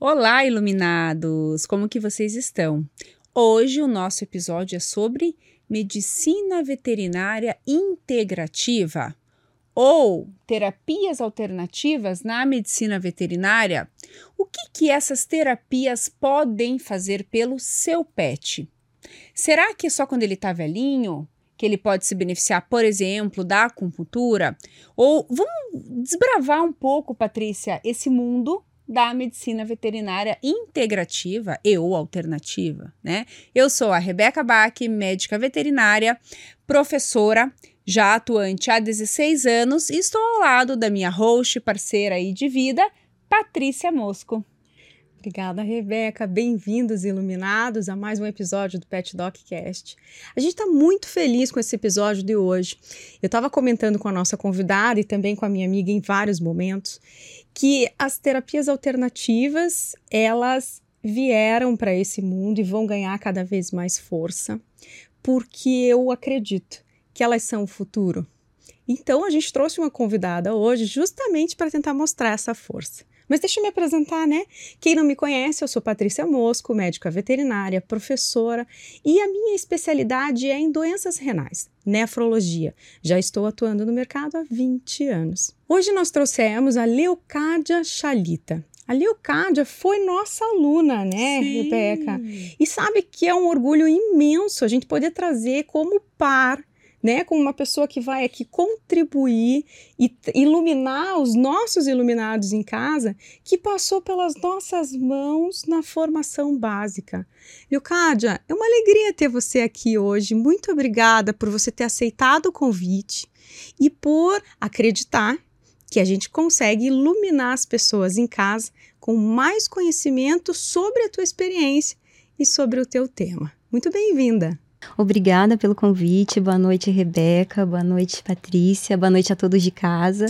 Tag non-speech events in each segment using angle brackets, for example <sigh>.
Olá, iluminados! Como que vocês estão? Hoje o nosso episódio é sobre medicina veterinária integrativa ou terapias alternativas na medicina veterinária. O que que essas terapias podem fazer pelo seu pet? Será que é só quando ele está velhinho? que ele pode se beneficiar, por exemplo, da acupuntura? Ou vamos desbravar um pouco, Patrícia, esse mundo da medicina veterinária integrativa e ou alternativa, né? Eu sou a Rebeca Bach, médica veterinária, professora, já atuante há 16 anos e estou ao lado da minha host, parceira aí de vida, Patrícia Mosco. Obrigada, Rebeca. Bem-vindos, iluminados, a mais um episódio do Pet Doc Cast. A gente está muito feliz com esse episódio de hoje. Eu estava comentando com a nossa convidada e também com a minha amiga em vários momentos que as terapias alternativas elas vieram para esse mundo e vão ganhar cada vez mais força, porque eu acredito que elas são o futuro. Então a gente trouxe uma convidada hoje justamente para tentar mostrar essa força. Mas deixa eu me apresentar, né? Quem não me conhece, eu sou Patrícia Mosco, médica veterinária, professora, e a minha especialidade é em doenças renais, nefrologia. Já estou atuando no mercado há 20 anos. Hoje nós trouxemos a Leocádia Chalita. A Leocádia foi nossa aluna, né, Sim. Rebeca? E sabe que é um orgulho imenso a gente poder trazer como par né, com uma pessoa que vai aqui contribuir e iluminar os nossos iluminados em casa, que passou pelas nossas mãos na formação básica. Leocádia, é uma alegria ter você aqui hoje. Muito obrigada por você ter aceitado o convite e por acreditar que a gente consegue iluminar as pessoas em casa com mais conhecimento sobre a tua experiência e sobre o teu tema. Muito bem-vinda! Obrigada pelo convite. Boa noite, Rebeca. Boa noite, Patrícia. Boa noite a todos de casa.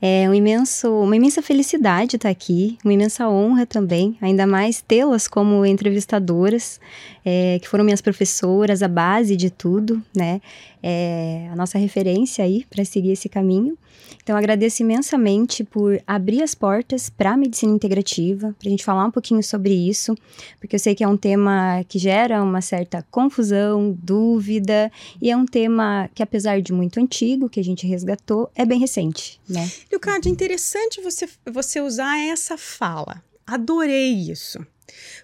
É um imenso, uma imensa felicidade estar aqui, uma imensa honra também, ainda mais tê-las como entrevistadoras, é, que foram minhas professoras, a base de tudo, né? É, a nossa referência aí para seguir esse caminho. Então, agradeço imensamente por abrir as portas para a medicina integrativa, para a gente falar um pouquinho sobre isso, porque eu sei que é um tema que gera uma certa confusão, dúvida, e é um tema que, apesar de muito antigo, que a gente resgatou, é bem recente, né? Leocádia, interessante você, você usar essa fala. Adorei isso.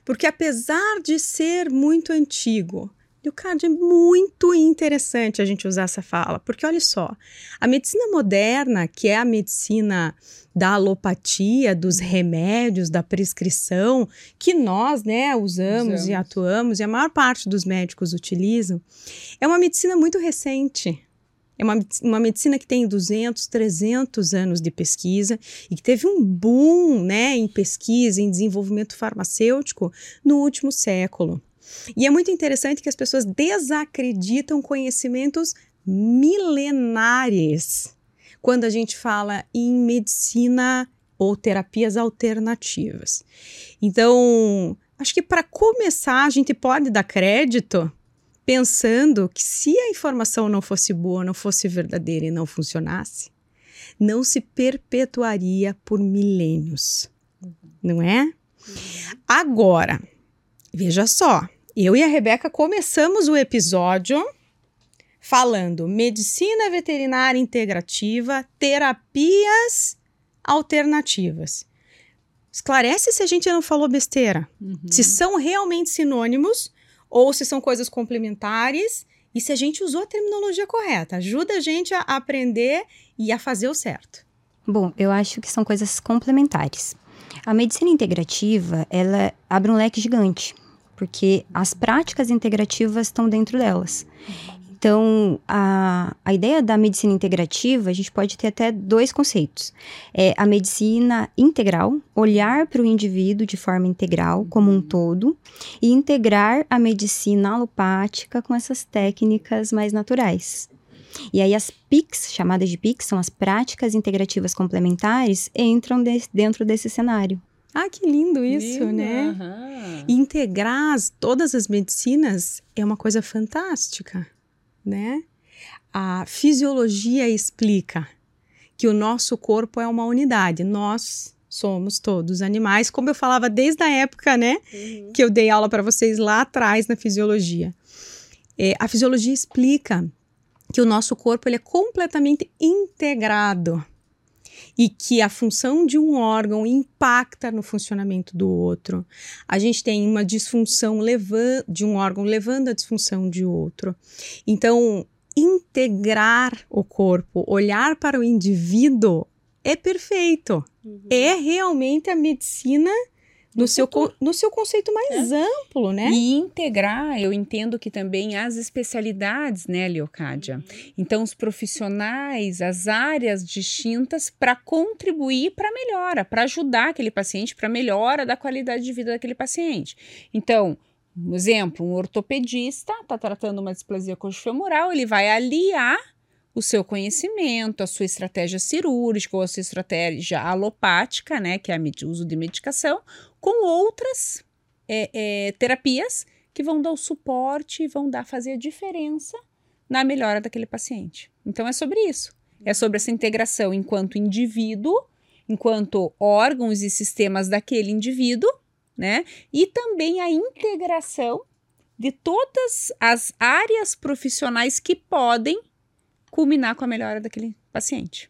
Porque apesar de ser muito antigo, Leocádia, é muito interessante a gente usar essa fala, porque olha só, a medicina moderna, que é a medicina da alopatia, dos remédios, da prescrição, que nós, né, usamos, usamos. e atuamos, e a maior parte dos médicos utilizam, é uma medicina muito recente. É uma, uma medicina que tem 200, 300 anos de pesquisa e que teve um boom né, em pesquisa, em desenvolvimento farmacêutico no último século. E é muito interessante que as pessoas desacreditam conhecimentos milenares quando a gente fala em medicina ou terapias alternativas. Então, acho que para começar, a gente pode dar crédito pensando que se a informação não fosse boa, não fosse verdadeira e não funcionasse, não se perpetuaria por milênios, não é? Agora, veja só, eu e a Rebeca começamos o episódio falando medicina veterinária integrativa, terapias alternativas. Esclarece se a gente não falou besteira. Uhum. Se são realmente sinônimos ou se são coisas complementares e se a gente usou a terminologia correta. Ajuda a gente a aprender e a fazer o certo. Bom, eu acho que são coisas complementares. A medicina integrativa, ela abre um leque gigante, porque as práticas integrativas estão dentro delas. Então, a, a ideia da medicina integrativa, a gente pode ter até dois conceitos. É a medicina integral, olhar para o indivíduo de forma integral, como um todo, e integrar a medicina alopática com essas técnicas mais naturais. E aí as PICs, chamadas de PICs, são as práticas integrativas complementares, entram de, dentro desse cenário. Ah, que lindo isso, lindo, né? Uhum. Integrar todas as medicinas é uma coisa fantástica né? A fisiologia explica que o nosso corpo é uma unidade, nós somos todos animais, como eu falava desde a época, né, uhum. que eu dei aula para vocês lá atrás na fisiologia. É, a fisiologia explica que o nosso corpo ele é completamente integrado e que a função de um órgão impacta no funcionamento do outro. A gente tem uma disfunção de um órgão levando a disfunção de outro. Então, integrar o corpo, olhar para o indivíduo é perfeito. Uhum. É realmente a medicina no, seu, no seu conceito mais é. amplo, né? E integrar, eu entendo que também as especialidades, né, Leocádia? Então, os profissionais, as áreas distintas para contribuir para a melhora, para ajudar aquele paciente, para a melhora da qualidade de vida daquele paciente. Então, um exemplo, um ortopedista está tratando uma displasia coxofemoral, ele vai aliar o seu conhecimento, a sua estratégia cirúrgica ou a sua estratégia alopática, né, que é o uso de medicação, com outras é, é, terapias que vão dar o suporte e vão dar fazer a diferença na melhora daquele paciente. Então é sobre isso. É sobre essa integração enquanto indivíduo, enquanto órgãos e sistemas daquele indivíduo, né? E também a integração de todas as áreas profissionais que podem culminar com a melhora daquele paciente.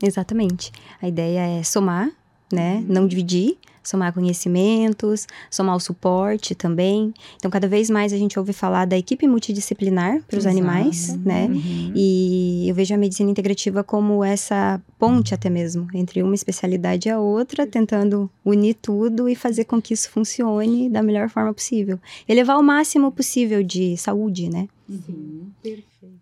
Exatamente. A ideia é somar, né? Uhum. Não dividir, somar conhecimentos, somar o suporte também. Então, cada vez mais a gente ouve falar da equipe multidisciplinar para os animais, né? Uhum. E eu vejo a medicina integrativa como essa ponte até mesmo entre uma especialidade e a outra, tentando unir tudo e fazer com que isso funcione da melhor forma possível. Elevar o máximo possível de saúde, né? Uhum. Perfeito.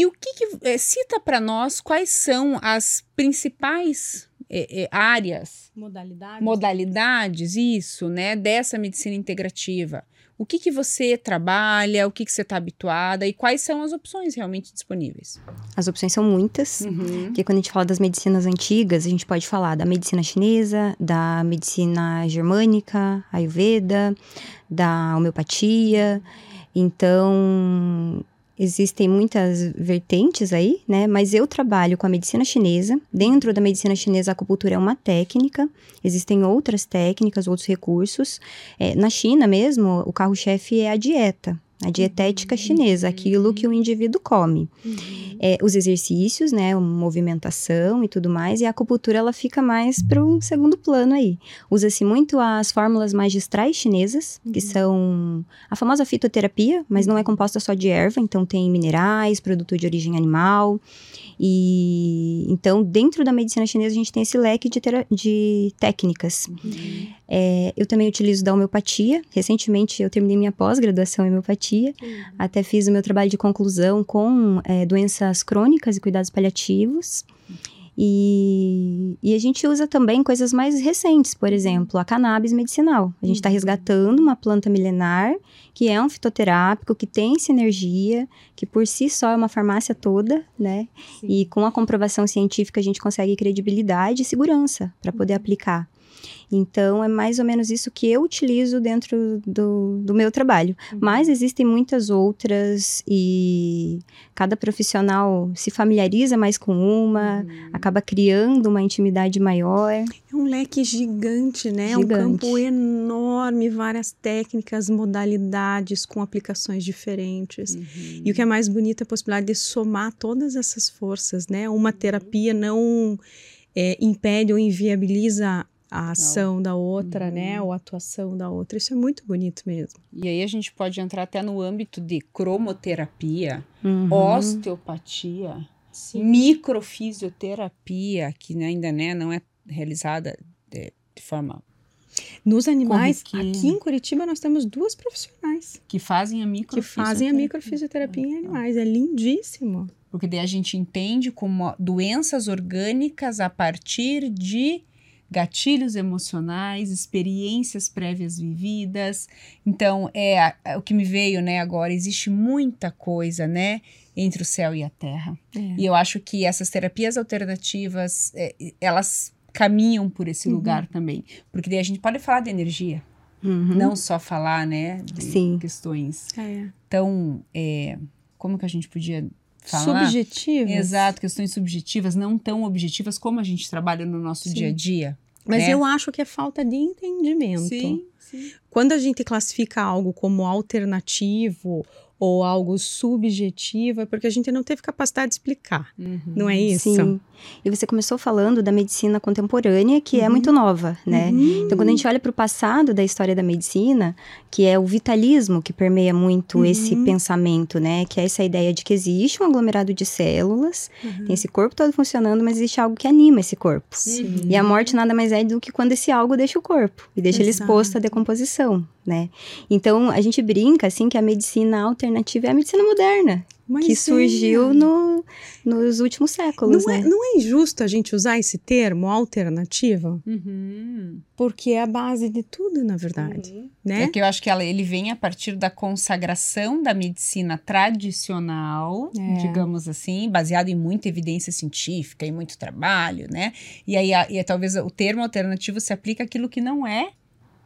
E o que, que é, cita para nós quais são as principais é, é, áreas, modalidades, modalidades, isso, né, dessa medicina integrativa? O que, que você trabalha, o que, que você está habituada e quais são as opções realmente disponíveis? As opções são muitas, uhum. porque quando a gente fala das medicinas antigas, a gente pode falar da medicina chinesa, da medicina germânica, ayurveda, da homeopatia. Então, Existem muitas vertentes aí, né? Mas eu trabalho com a medicina chinesa. Dentro da medicina chinesa, a acupuntura é uma técnica. Existem outras técnicas, outros recursos. É, na China mesmo, o carro-chefe é a dieta a dietética chinesa, aquilo que o indivíduo come. Uhum. É, os exercícios, né, movimentação e tudo mais, e a acupuntura ela fica mais para um segundo plano aí. Usa-se muito as fórmulas magistrais chinesas, uhum. que são a famosa fitoterapia, mas não é composta só de erva, então tem minerais, produto de origem animal, e então, dentro da medicina chinesa, a gente tem esse leque de, de técnicas. Uhum. É, eu também utilizo da homeopatia. Recentemente, eu terminei minha pós-graduação em homeopatia. Uhum. Até fiz o meu trabalho de conclusão com é, doenças crônicas e cuidados paliativos. E, e, a gente usa também coisas mais recentes, por exemplo, a cannabis medicinal. A gente está uhum. resgatando uma planta milenar que é um fitoterápico, que tem sinergia, que por si só é uma farmácia toda, né? Sim. E com a comprovação científica a gente consegue credibilidade e segurança para poder uhum. aplicar. Então, é mais ou menos isso que eu utilizo dentro do, do meu trabalho. Uhum. Mas existem muitas outras e cada profissional se familiariza mais com uma, uhum. acaba criando uma intimidade maior. É um leque gigante, né? Gigante. É um campo enorme, várias técnicas, modalidades com aplicações diferentes. Uhum. E o que é mais bonito é a possibilidade de somar todas essas forças, né? Uma terapia não é, impede ou inviabiliza a ação Não. da outra, né, uhum. né? Ou a atuação da outra. Isso é muito bonito mesmo. E aí a gente pode entrar até no âmbito de cromoterapia, uhum. osteopatia, Sim. microfisioterapia, que ainda né, não é realizada de, de forma nos animais, aqui em Curitiba, nós temos duas profissionais que fazem a microfisioterapia. Que fazem a microfisioterapia em animais. É lindíssimo. Porque daí a gente entende como doenças orgânicas a partir de gatilhos emocionais, experiências prévias vividas. Então, é, é, o que me veio, né, agora, existe muita coisa, né, entre o céu e a terra. É. E eu acho que essas terapias alternativas, é, elas caminham por esse uhum. lugar também. Porque daí a gente pode falar de energia, uhum. não só falar, né, de Sim. questões. Então, é, como que a gente podia falar. Subjetivas? Exato, questões subjetivas, não tão objetivas como a gente trabalha no nosso Sim. dia a dia. Mas né? eu acho que é falta de entendimento. Sim, sim. Quando a gente classifica algo como alternativo ou algo subjetivo, é porque a gente não teve capacidade de explicar. Uhum. Não é isso? Sim. E você começou falando da medicina contemporânea, que é Uhum. muito nova, né? Uhum. Então, quando a gente olha para o passado da história da medicina, que é o vitalismo que permeia muito Uhum. esse pensamento, né? Que é essa ideia de que existe um aglomerado de células, Uhum. tem esse corpo todo funcionando, mas existe algo que anima esse corpo. Sim. E a morte nada mais é do que quando esse algo deixa o corpo e deixa ele Exato. exposto à decomposição, né? Então, a gente brinca, assim, que a medicina alternativa é a medicina moderna, Mas que é. surgiu no, nos últimos séculos, Não é, né? não é injusto a gente usar esse termo alternativa? Uhum. Porque é a base de tudo, na verdade. É Né? que eu acho que ela, ele vem a partir da consagração da medicina tradicional, É. digamos assim, baseado em muita evidência científica e muito trabalho, né? E aí, a- e aí talvez o termo alternativo se aplica àquilo que não é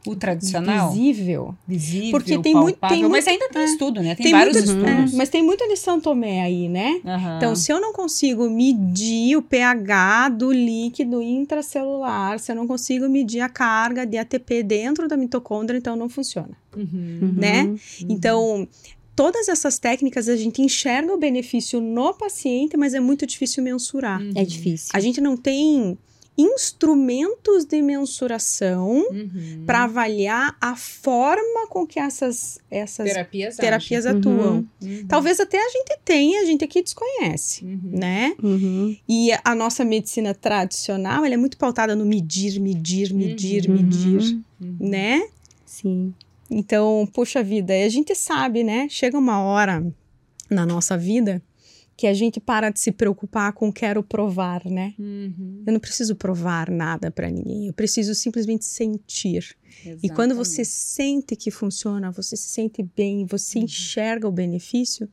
o tradicional. Visível. Visível, Porque tem muito- tem mas muito- ainda tem é. estudo, né? Tem, Tem vários muito, estudos. é, mas tem muito de São Tomé aí, né? Aham. Então, se eu não consigo medir o pH do líquido intracelular, se eu não consigo medir a carga de ATP dentro da mitocôndria, então não funciona. Uhum. né? Uhum. Então, todas essas técnicas a gente enxerga o benefício no paciente, mas é muito difícil mensurar. Uhum. É difícil. A gente não tem instrumentos de mensuração Uhum. para avaliar a forma com que essas, essas terapias, terapias atuam. Uhum. agem. Talvez até a gente tenha, a gente aqui desconhece, Uhum. né? Uhum. E a nossa medicina tradicional, ela é muito pautada no medir, medir, medir, Uhum. medir, Uhum. né? Sim. Então, puxa vida, a gente sabe, né? Chega uma hora na nossa vida que a gente para de se preocupar com quero provar, né? Uhum. Eu não preciso provar nada para ninguém, eu preciso simplesmente sentir. E quando você sente que funciona, você se sente bem, você Uhum. enxerga o benefício,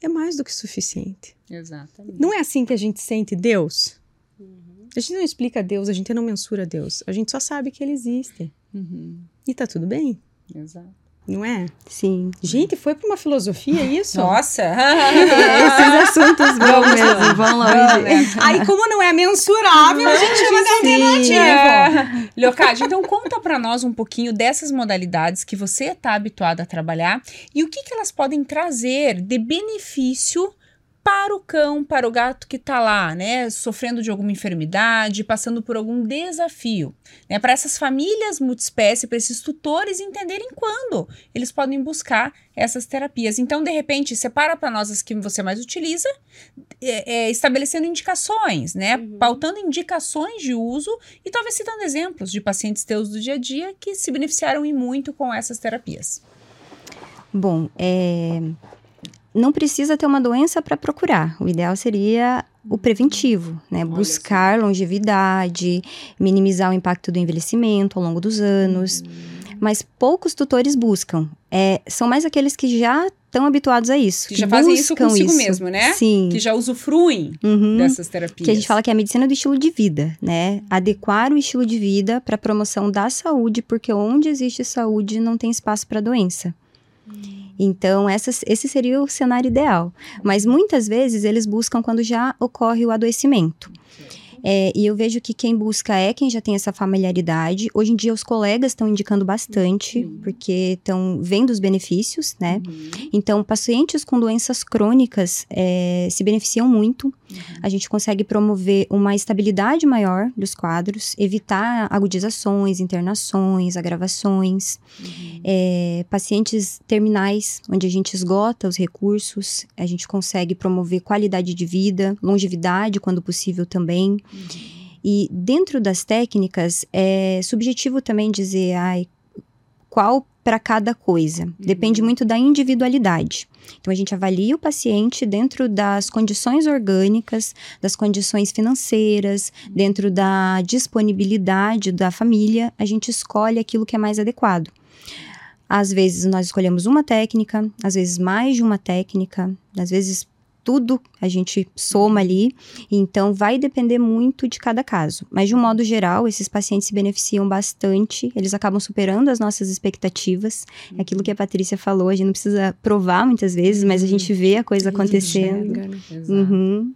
é mais do que suficiente. Exatamente. Não é assim que a gente sente Deus? Uhum. A gente não explica Deus, a gente não mensura Deus, a gente só sabe que ele existe. Uhum. E tá tudo bem, Exato. Não é? Sim. Gente, foi para uma filosofia isso? Nossa! Esses assuntos vão mesmo, vão longe. Aí, como não é mensurável, a gente chama de Sim. É. Leocádio, então conta pra nós um pouquinho dessas modalidades que você está habituado a trabalhar e o que, que elas podem trazer de benefício para o cão, para o gato que está lá, né, sofrendo de alguma enfermidade, passando por algum desafio, né, para essas famílias multiespécie, para esses tutores entenderem quando eles podem buscar essas terapias. Então, de repente, separa para nós as que você mais utiliza, é, é, estabelecendo indicações, né, pautando indicações de uso e talvez citando exemplos de pacientes teus do dia a dia que se beneficiaram e muito com essas terapias. Bom, é, não precisa ter uma doença para procurar. O ideal seria o preventivo, né? Olha Buscar longevidade, minimizar o impacto do envelhecimento ao longo dos anos. Mas poucos tutores buscam. É, são mais aqueles que já estão habituados a isso. Que já fazem isso consigo mesmo, né? Sim. Que já usufruem Uhum. dessas terapias. Que a gente fala que é a medicina do estilo de vida, né? Adequar o estilo de vida para a promoção da saúde, porque onde existe saúde não tem espaço para doença. Então, essas- esse seria o cenário ideal. Mas muitas vezes eles buscam quando já ocorre o adoecimento. É, e eu vejo que quem busca é quem já tem essa familiaridade. Hoje em dia, os colegas estão indicando bastante, porque estão vendo os benefícios, né? Uhum. Então, pacientes com doenças crônicas é, se beneficiam muito. A gente consegue promover uma estabilidade maior dos quadros, evitar agudizações, internações, agravações. É, pacientes terminais, onde a gente esgota os recursos, a gente consegue promover qualidade de vida, longevidade, quando possível também. E dentro das técnicas, é subjetivo também dizer ai, qual para cada coisa. Depende muito da individualidade. Então, a gente avalia o paciente dentro das condições orgânicas, das condições financeiras, dentro da disponibilidade da família, a gente escolhe aquilo que é mais adequado. Às vezes, nós escolhemos uma técnica, às vezes mais de uma técnica, às vezes tudo a gente soma ali, então vai depender muito de cada caso. Mas de um modo geral, esses pacientes se beneficiam bastante, eles acabam superando as nossas expectativas. É aquilo que a Patrícia falou, a gente não precisa provar muitas vezes, mas a gente vê a coisa acontecendo. Enxerga, né? Uhum.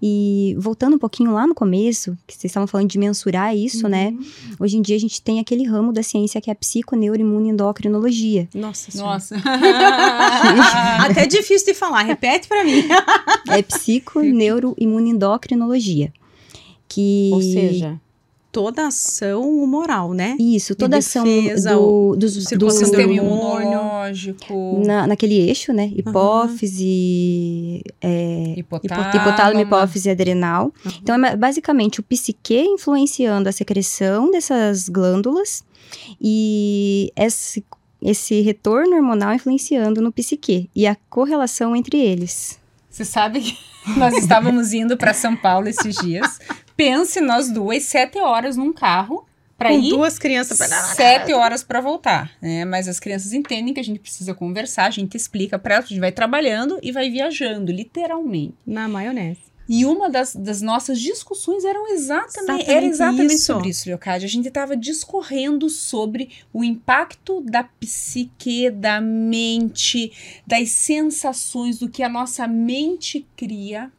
E voltando um pouquinho lá no começo, que vocês estavam falando de mensurar isso, né? Hoje em dia a gente tem aquele ramo da ciência que é a psiconeuroimunoendocrinologia. Nossa senhora. Nossa. <laughs> Até é difícil de falar, repete pra mim. É psiconeuroimunoendocrinologia. Que Ou seja, toda ação humoral, né? Isso, toda ação defesa, do, dos, do, circulação do Sistema imunológico, na, naquele eixo, né? Hipófise, é, hipotálamo, hipotálamo, hipófise adrenal. Então, é basicamente o psique influenciando a secreção dessas glândulas e esse, esse retorno hormonal influenciando no psique e a correlação entre eles. Você sabe que <laughs> nós estávamos indo para São Paulo esses dias. Pense nós duas, sete horas num carro para Com ir, duas crianças pra sete horas para voltar. Né? Mas as crianças entendem que a gente precisa conversar, a gente explica para elas, a gente vai trabalhando e vai viajando, literalmente. Na maionese. E uma das, das nossas discussões eram exatamente, Exatamente era exatamente isso. sobre isso, Leocádia. A gente estava discorrendo sobre o impacto da psique, da mente, das sensações, do que a nossa mente cria,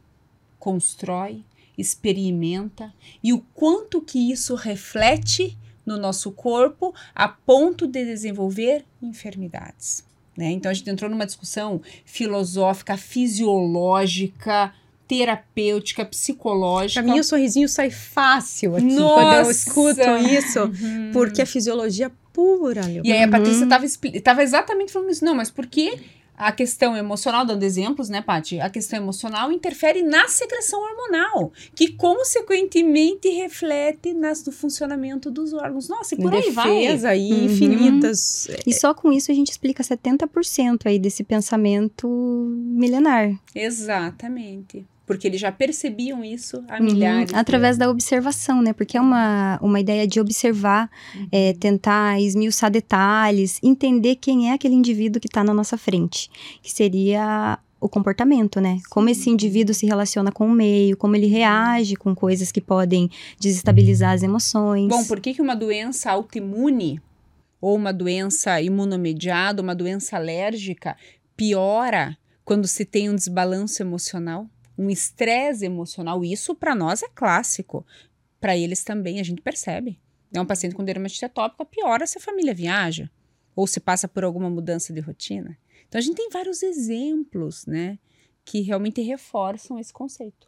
constrói, experimenta e o quanto que isso reflete no nosso corpo a ponto de desenvolver enfermidades. Né? Então a gente entrou numa discussão filosófica, fisiológica, terapêutica, psicológica. Pra mim, o sorrisinho sai fácil aqui Nossa! quando eu escuto isso, Uhum. porque é fisiologia pura, Leo. E aí a Uhum. Patrícia estava tava exatamente falando isso. Não, mas por que a questão emocional, dando exemplos, né, Paty? A questão emocional interfere na secreção hormonal, que consequentemente reflete nas, no funcionamento dos órgãos. Nossa, e por aí vai. defesa e Uhum. infinitas. E só com isso a gente explica 70% aí desse pensamento milenar. Exatamente. Porque eles já percebiam isso há Uhum, milhares. Através da observação, né? Porque é uma, uma ideia de observar, é, tentar esmiuçar detalhes, entender quem é aquele indivíduo que está na nossa frente, que seria o comportamento, né? Como esse indivíduo se relaciona com o meio, como ele reage com coisas que podem desestabilizar as emoções. Bom, por que, que uma doença autoimune ou uma doença imunomediada, uma doença alérgica, piora quando se tem um desbalanço emocional, um estresse emocional? Isso para nós é clássico. Para eles também a gente percebe. É um paciente com dermatite atópica, piora se a família viaja ou se passa por alguma mudança de rotina. Então a gente tem vários exemplos, né, que realmente reforçam esse conceito.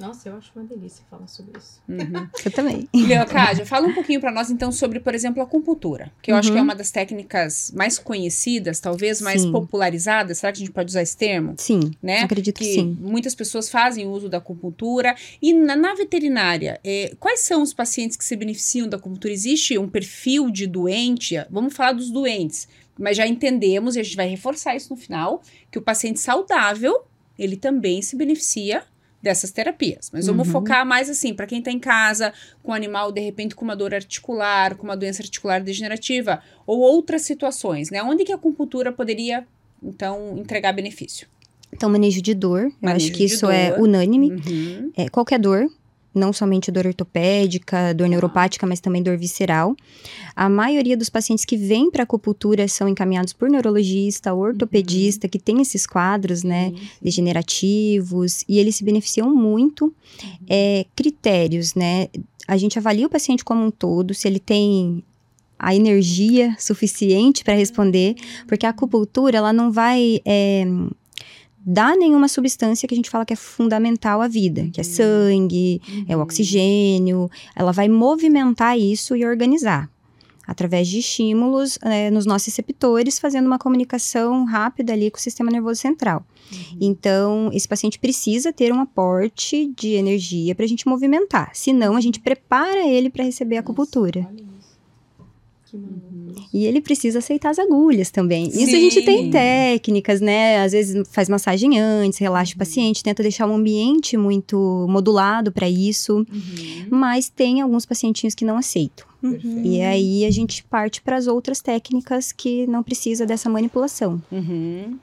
Nossa, eu acho uma delícia falar sobre isso. Uhum. <laughs> Eu também. Leocádia, fala um pouquinho para nós então sobre, por exemplo, a acupuntura, que eu acho que é Uhum. uma das técnicas mais conhecidas, talvez mais Sim. popularizadas. Será que a gente pode usar esse termo? Sim, Né? acredito que, Que sim. muitas pessoas fazem uso da acupuntura. E na, na veterinária, eh, quais são os pacientes que se beneficiam da acupuntura? Existe um perfil de doente? Vamos falar dos doentes, mas já entendemos, e a gente vai reforçar isso no final, que o paciente saudável, ele também se beneficia dessas terapias. Mas vamos Uhum. focar mais assim, para quem está em casa, com um animal, de repente, com uma dor articular, com uma doença articular degenerativa, ou outras situações, né? Onde que a acupuntura poderia, então, entregar benefício? Então, manejo de dor, eu Manejo acho que isso é dor. unânime. Uhum. É, qualquer dor, não somente dor ortopédica, dor neuropática, mas também dor visceral. A maioria dos pacientes que vêm para acupuntura são encaminhados por neurologista, ortopedista, que tem esses quadros, né, degenerativos, e eles se beneficiam muito. É, critérios, né? A gente avalia o paciente como um todo, se ele tem a energia suficiente para responder, porque a acupuntura, ela não vai é, dar nenhuma substância que a gente fala que é fundamental à vida, que é sangue, é o oxigênio, ela vai movimentar isso e organizar. Através de estímulos é, nos nossos receptores, fazendo uma comunicação rápida ali com o sistema nervoso central. Então, esse paciente precisa ter um aporte de energia para a gente movimentar. Senão, a gente prepara ele para receber a acupuntura. E ele precisa aceitar as agulhas também. Isso a gente Sim. tem técnicas, né? Às vezes faz massagem antes, relaxa o paciente, tenta deixar um ambiente muito modulado para isso. Uhum. Mas tem alguns pacientinhos que não aceitam. Uhum. E aí a gente parte para as outras técnicas que não precisa dessa manipulação. Uhum.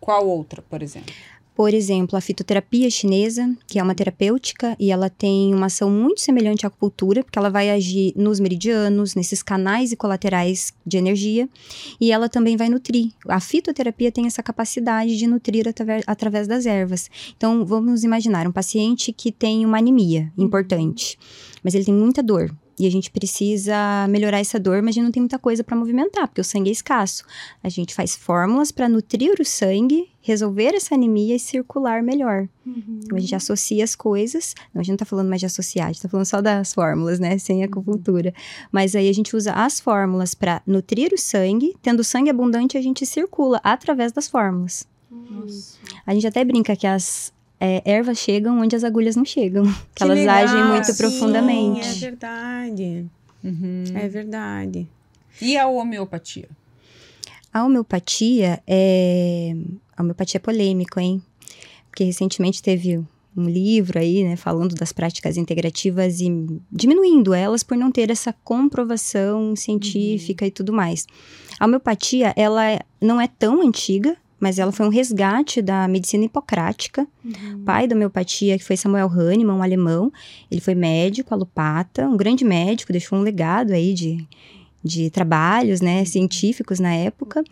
Qual outra, por exemplo? Por exemplo, a fitoterapia chinesa, que é uma terapêutica e ela tem uma ação muito semelhante à acupuntura, porque ela vai agir nos meridianos, nesses canais e colaterais de energia, e ela também vai nutrir. A fitoterapia tem essa capacidade de nutrir através, das ervas. Então, vamos imaginar um paciente que tem uma anemia importante, mas ele tem muita dor. E a gente precisa melhorar essa dor, mas a gente não tem muita coisa para movimentar, porque o sangue é escasso. A gente faz fórmulas para nutrir o sangue, resolver essa anemia e circular melhor. Uhum. Então a gente associa as coisas. Não, a gente não tá falando mais de associar, a gente tá falando só das fórmulas, né? Sem acupuntura. Mas aí a gente usa as fórmulas para nutrir o sangue. Tendo sangue abundante, a gente circula através das fórmulas. Nossa. A gente até brinca que as, é, ervas chegam onde as agulhas não chegam. <laughs> Que, que elas legal, agem muito sim, profundamente. É verdade. Uhum. É verdade. E a homeopatia? A homeopatia é. A homeopatia é polêmico, hein? Porque recentemente teve um livro aí, né, falando das práticas integrativas e diminuindo elas por não ter essa comprovação científica uhum. e tudo mais. A homeopatia, ela não é tão antiga, mas ela foi um resgate da medicina hipocrática. Uhum. Pai da homeopatia, que foi Samuel Hahnemann, um alemão. Ele foi médico, alopata, um grande médico, deixou um legado aí de de trabalhos né, científicos na época.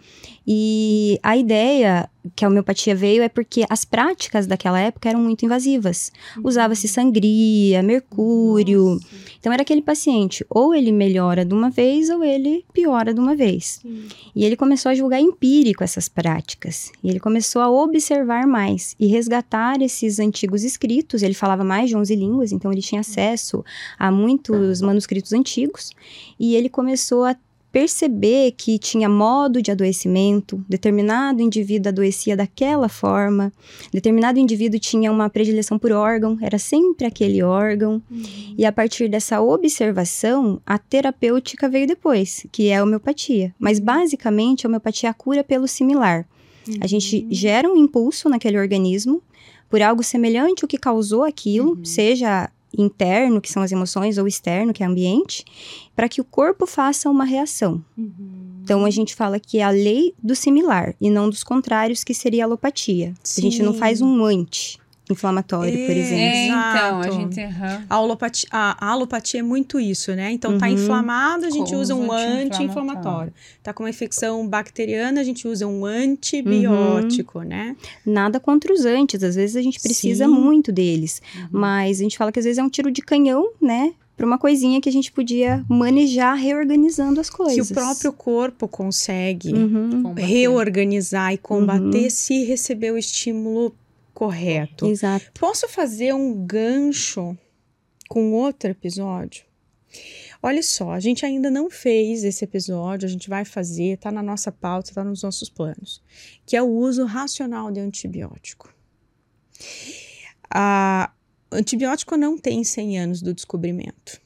E a ideia que a homeopatia veio é porque as práticas daquela época eram muito invasivas. Uhum. Usava-se sangria, mercúrio. Nossa. Então era aquele paciente, ou ele melhora de uma vez ou ele piora de uma vez. Sim. E ele começou a julgar empírico essas práticas. E ele começou a observar mais e resgatar esses antigos escritos. Ele falava mais de 11 línguas, então ele tinha acesso a muitos manuscritos antigos. E ele começou a perceber que tinha modo de adoecimento, determinado indivíduo adoecia daquela forma, determinado indivíduo tinha uma predileção por órgão, era sempre aquele órgão. Uhum. E a partir dessa observação, a terapêutica veio depois, que é a homeopatia. Mas basicamente a homeopatia é a cura pelo similar. Uhum. A gente uhum. gera um impulso naquele organismo por algo semelhante ao que causou aquilo, uhum. seja interno, que são as emoções, ou externo, que é ambiente, para que o corpo faça uma reação. Uhum. Então a gente fala que é a lei do similar e não dos contrários, que seria a alopatia. Sim. A gente não faz um anti inflamatório, é, por exemplo. É, então, a gente... Uhum. A, alopatia, a, a, alopatia é muito isso, né? Então, tá uhum. tá inflamado, a gente usa um anti-inflamatório. Tá com uma infecção bacteriana, a gente usa um antibiótico, uhum. né? Nada contra os antes, às vezes a gente precisa Sim. muito deles. Uhum. Mas a gente fala que às vezes é um tiro de canhão, né? para uma coisinha que a gente podia manejar reorganizando as coisas. Que o próprio corpo consegue uhum. reorganizar e combater uhum. se receber o estímulo correto. Exato. Posso fazer um gancho com outro episódio? Olha só, a gente ainda não fez esse episódio, a gente vai fazer, tá na nossa pauta, tá nos nossos planos, que é o uso racional de antibiótico. A antibiótico não tem 100 anos do descobrimento.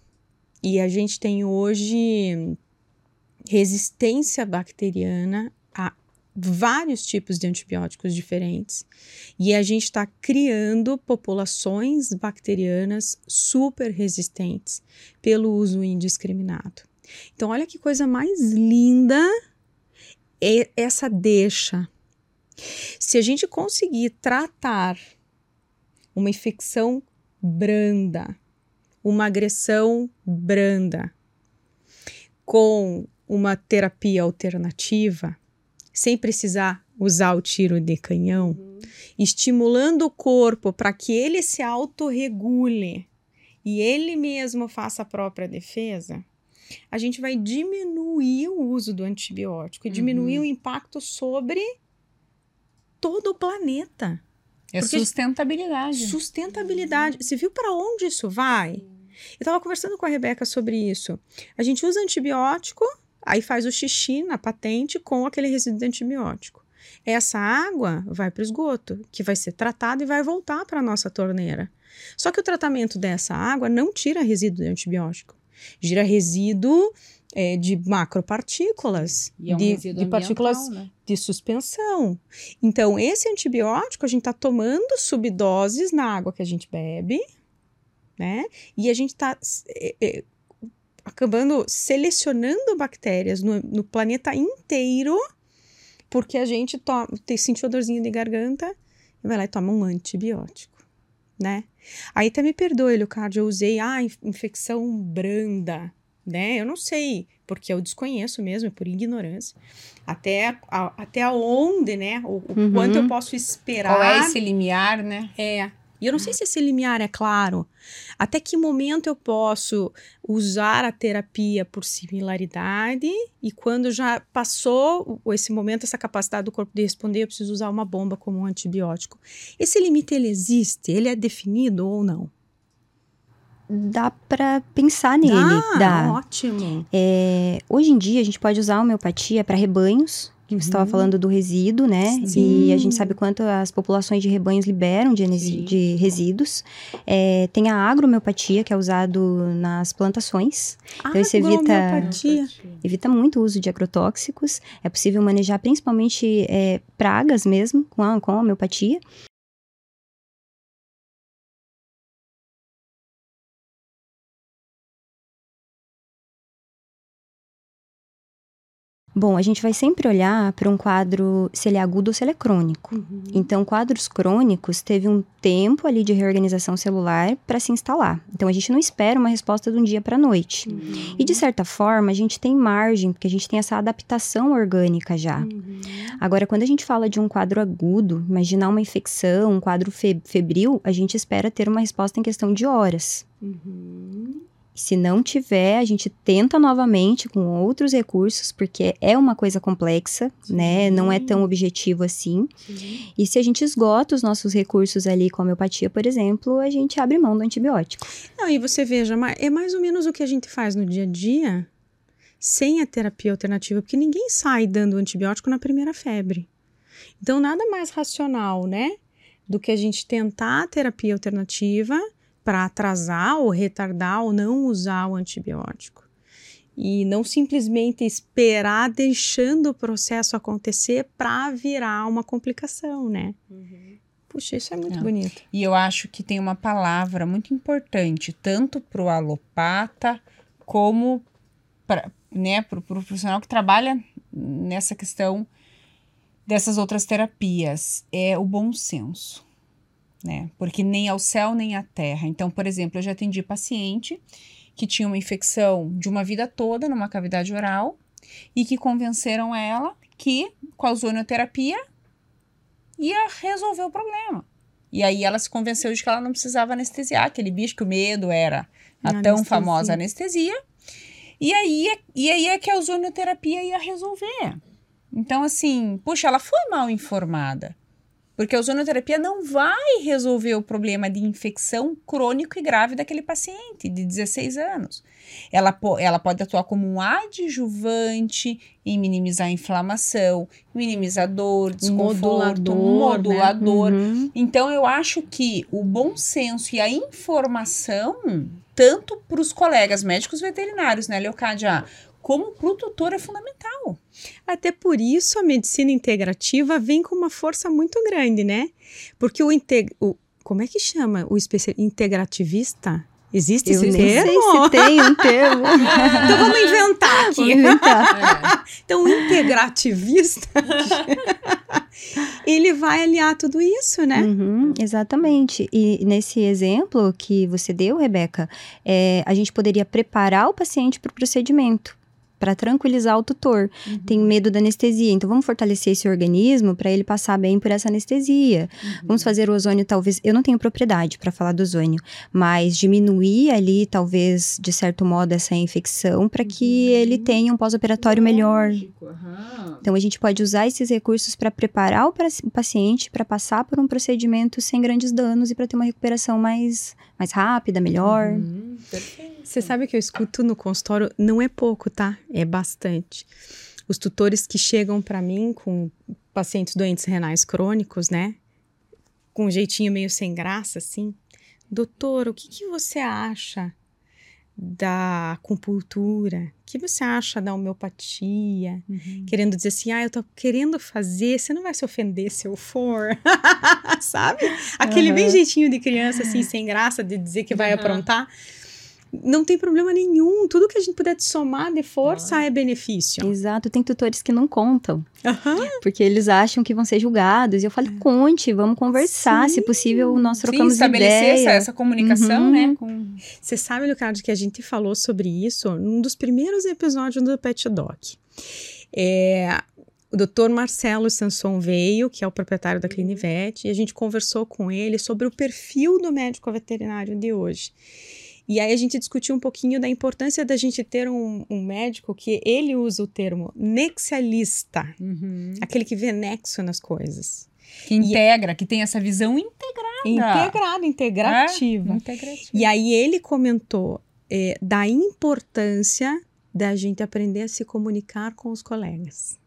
E a gente tem hoje resistência bacteriana vários tipos de antibióticos diferentes e a gente está criando populações bacterianas super resistentes pelo uso indiscriminado. Então, olha que coisa mais linda é essa deixa. Se a gente conseguir tratar uma infecção branda, uma agressão branda, com uma terapia alternativa, sem precisar usar o tiro de canhão, uhum. estimulando o corpo para que ele se autorregule e ele mesmo faça a própria defesa, a gente vai diminuir o uso do antibiótico e uhum. diminuir o impacto sobre todo o planeta. É Porque sustentabilidade. Sustentabilidade. Você viu para onde isso vai? Eu estava conversando com a Rebeca sobre isso. A gente usa antibiótico Aí faz o xixi na patente com aquele resíduo antibiótico. Essa água vai para o esgoto, que vai ser tratado e vai voltar para a nossa torneira. Só que o tratamento dessa água não tira resíduo de antibiótico, gira resíduo é, de macropartículas, é um de, de partículas né? de suspensão. Então, esse antibiótico a gente está tomando subdoses na água que a gente bebe, né? E a gente está é, é, acabando selecionando bactérias no, no planeta inteiro, porque a gente to- sentiu a dorzinha de garganta e vai lá e toma um antibiótico, né? Aí até me perdoe, Leocádio, eu usei, ah, infecção branda, né? Eu não sei, porque eu desconheço mesmo, é por ignorância. Até, a, até onde, né? O, o uhum. quanto eu posso esperar. Qual é esse limiar, né? É. E eu não sei se esse limiar é claro. Até que momento eu posso usar a terapia por similaridade e quando já passou esse momento, essa capacidade do corpo de responder, eu preciso usar uma bomba como um antibiótico. Esse limite ele existe? Ele é definido ou não? dá para pensar nele. Ah, dá. ótimo. É, hoje em dia a gente pode usar a homeopatia para rebanhos. Que você estava uhum. falando do resíduo, né? Sim. E a gente sabe quanto as populações de rebanhos liberam de, de resíduos. É, tem a agromeopatia, que é usado nas plantações. Então, isso evita, evita muito o uso de agrotóxicos. É possível manejar principalmente é, pragas mesmo com a, com a homeopatia. Bom, a gente vai sempre olhar para um quadro se ele é agudo ou se ele é crônico. Uhum. Então, quadros crônicos teve um tempo ali de reorganização celular para se instalar. Então, a gente não espera uma resposta de um dia para a noite. Uhum. E de certa forma, a gente tem margem, porque a gente tem essa adaptação orgânica já. Uhum. Agora, quando a gente fala de um quadro agudo, imaginar uma infecção, um quadro febril, a gente espera ter uma resposta em questão de horas. Uhum. Se não tiver, a gente tenta novamente com outros recursos, porque é uma coisa complexa, Sim. né? Não é tão objetivo assim. Sim. E se a gente esgota os nossos recursos ali com a homeopatia, por exemplo, a gente abre mão do antibiótico. Não, e você veja, é mais ou menos o que a gente faz no dia a dia sem a terapia alternativa, porque ninguém sai dando antibiótico na primeira febre. Então, nada mais racional, né? Do que a gente tentar a terapia alternativa para atrasar ou retardar ou não usar o antibiótico. E não simplesmente esperar deixando o processo acontecer para virar uma complicação, né? Uhum. Puxa, isso é muito não. bonito. E eu acho que tem uma palavra muito importante, tanto para o alopata como para né, o profissional que trabalha nessa questão dessas outras terapias, é o bom senso né? Porque nem ao céu nem à terra. Então, por exemplo, eu já atendi paciente que tinha uma infecção de uma vida toda numa cavidade oral e que convenceram ela que com a ozonioterapia ia resolver o problema. E aí ela se convenceu de que ela não precisava anestesiar aquele bicho, que o medo era a, a tão anestesia. famosa anestesia. E aí, é, e aí é que a ozonioterapia ia resolver. Então, assim, puxa, ela foi mal informada. Porque a ozonoterapia não vai resolver o problema de infecção crônico e grave daquele paciente de 16 anos. Ela, ela pode atuar como um adjuvante em minimizar a inflamação, minimizar dor, desconforto, modulador. modulador. Né? Uhum. Então, eu acho que o bom senso e a informação, tanto para os colegas médicos veterinários, né, Leocádia, como para o tutor é fundamental. Até por isso a medicina integrativa vem com uma força muito grande, né? Porque o, integ o como é que chama o integrativista? Existe Eu esse termo? Eu sei se tem um termo. <laughs> então vamos inventar aqui. Vamos inventar. <laughs> então o integrativista ele vai aliar tudo isso, né? Uhum, exatamente. E nesse exemplo que você deu, Rebeca, é, a gente poderia preparar o paciente para o procedimento para tranquilizar o tutor. Uhum. Tem medo da anestesia, então vamos fortalecer esse organismo para ele passar bem por essa anestesia. Uhum. Vamos fazer o ozônio, talvez. Eu não tenho propriedade para falar do ozônio, mas diminuir ali, talvez, de certo modo, essa infecção para que uhum. ele tenha um pós-operatório melhor. Então a gente pode usar esses recursos para preparar o, o paciente para passar por um procedimento sem grandes danos e para ter uma recuperação mais, mais rápida, melhor. Uhum. Você sabe que eu escuto no consultório, não é pouco, tá? É bastante. Os tutores que chegam para mim com pacientes doentes renais crônicos, né? Com um jeitinho meio sem graça, assim. Doutor, o que, que você acha da acupuntura? O que você acha da homeopatia? Uhum. Querendo dizer assim, ah, eu tô querendo fazer, você não vai se ofender se eu for. <laughs> Sabe? Aquele uhum. bem jeitinho de criança, assim, sem graça, de dizer que vai uhum. aprontar. Não tem problema nenhum. Tudo que a gente puder te somar de força ah. é benefício. Exato. Tem tutores que não contam. Uhum. Porque eles acham que vão ser julgados. E eu falo, é. conte, vamos conversar. Sim. Se possível, nós trocamos Sim, estabelecer ideia. Essa, essa comunicação, né, uhum. né? Você sabe, Ricardo, que a gente falou sobre isso num dos primeiros episódios do Pet Doc. É, o doutor Marcelo Sanson veio, que é o proprietário da Clinivet, e a gente conversou com ele sobre o perfil do médico veterinário de hoje. E aí a gente discutiu um pouquinho da importância da gente ter um, um médico que ele usa o termo nexialista, uhum. aquele que vê nexo nas coisas. Que integra, e, que tem essa visão integrada. Integrada, integrativa. É, integrativa. E aí ele comentou é, da importância da gente aprender a se comunicar com os colegas.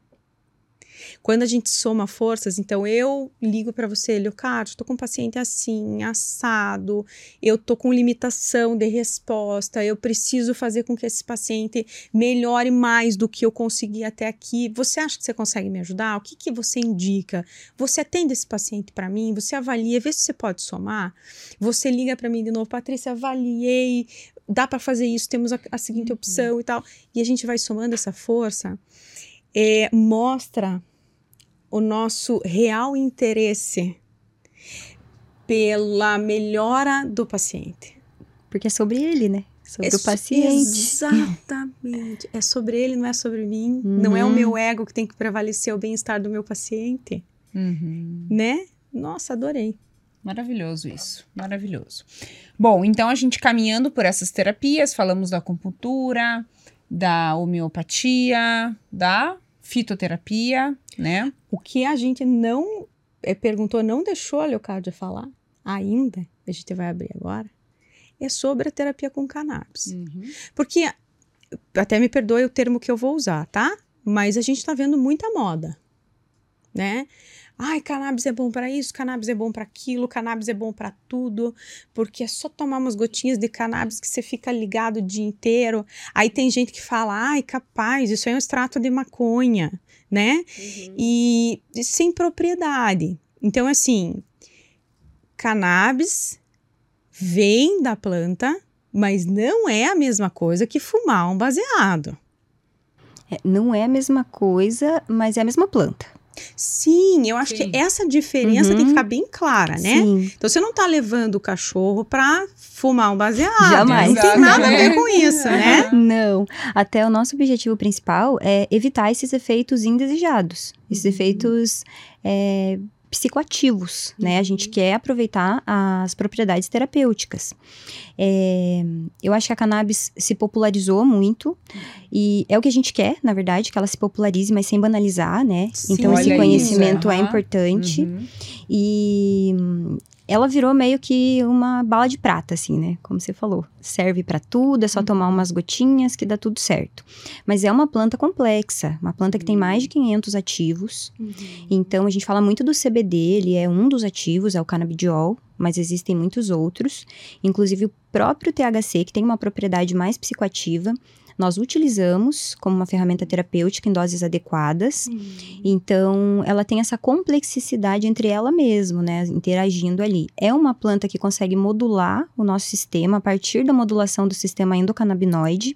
Quando a gente soma forças, então eu ligo para você, Leocardo, estou com um paciente assim, assado, eu estou com limitação de resposta, eu preciso fazer com que esse paciente melhore mais do que eu consegui até aqui. Você acha que você consegue me ajudar? O que, que você indica? Você atende esse paciente para mim? Você avalia, vê se você pode somar? Você liga para mim de novo, Patrícia, avaliei, dá para fazer isso, temos a, a seguinte uhum. opção e tal. E a gente vai somando essa força é, mostra o nosso real interesse pela melhora do paciente. Porque é sobre ele, né? Sobre é o paciente. Exatamente. é sobre ele, não é sobre mim. Uhum. Não é o meu ego que tem que prevalecer o bem-estar do meu paciente. Uhum. Né? Nossa, adorei. Maravilhoso isso, maravilhoso. Bom, então a gente caminhando por essas terapias, falamos da acupuntura, da homeopatia, da fitoterapia, né? O que a gente não é, perguntou, não deixou a Leocádia falar ainda, a gente vai abrir agora, é sobre a terapia com cannabis. Uhum. Porque, até me perdoe o termo que eu vou usar, tá? Mas a gente tá vendo muita moda, né? Ai, cannabis é bom para isso, cannabis é bom para aquilo, cannabis é bom para tudo, porque é só tomar umas gotinhas de cannabis que você fica ligado o dia inteiro. Aí tem gente que fala, ai, capaz, isso é um extrato de maconha, né? Uhum. E, e sem propriedade. Então, assim, cannabis vem da planta, mas não é a mesma coisa que fumar um baseado. É, não é a mesma coisa, mas é a mesma planta. Sim, eu acho Sim. que essa diferença uhum. tem que ficar bem clara, né? Sim. Então você não tá levando o cachorro para fumar um baseado. Jamais. Não tem nada a ver com isso, né? Não. Até o nosso objetivo principal é evitar esses efeitos indesejados, esses uhum. efeitos é, psicoativos, né? A gente uhum. quer aproveitar as propriedades terapêuticas. É, eu acho que a cannabis se popularizou muito e é o que a gente quer, na verdade, que ela se popularize, mas sem banalizar, né? Sim, então esse conhecimento isso, é importante uhum. e ela virou meio que uma bala de prata, assim, né? Como você falou. Serve para tudo, é só uhum. tomar umas gotinhas que dá tudo certo. Mas é uma planta complexa, uma planta que tem mais de 500 ativos. Uhum. Então, a gente fala muito do CBD, ele é um dos ativos, é o canabidiol, mas existem muitos outros. Inclusive o próprio THC, que tem uma propriedade mais psicoativa nós utilizamos como uma ferramenta terapêutica em doses adequadas. Uhum. Então, ela tem essa complexidade entre ela mesma, né, interagindo ali. É uma planta que consegue modular o nosso sistema a partir da modulação do sistema endocannabinoide.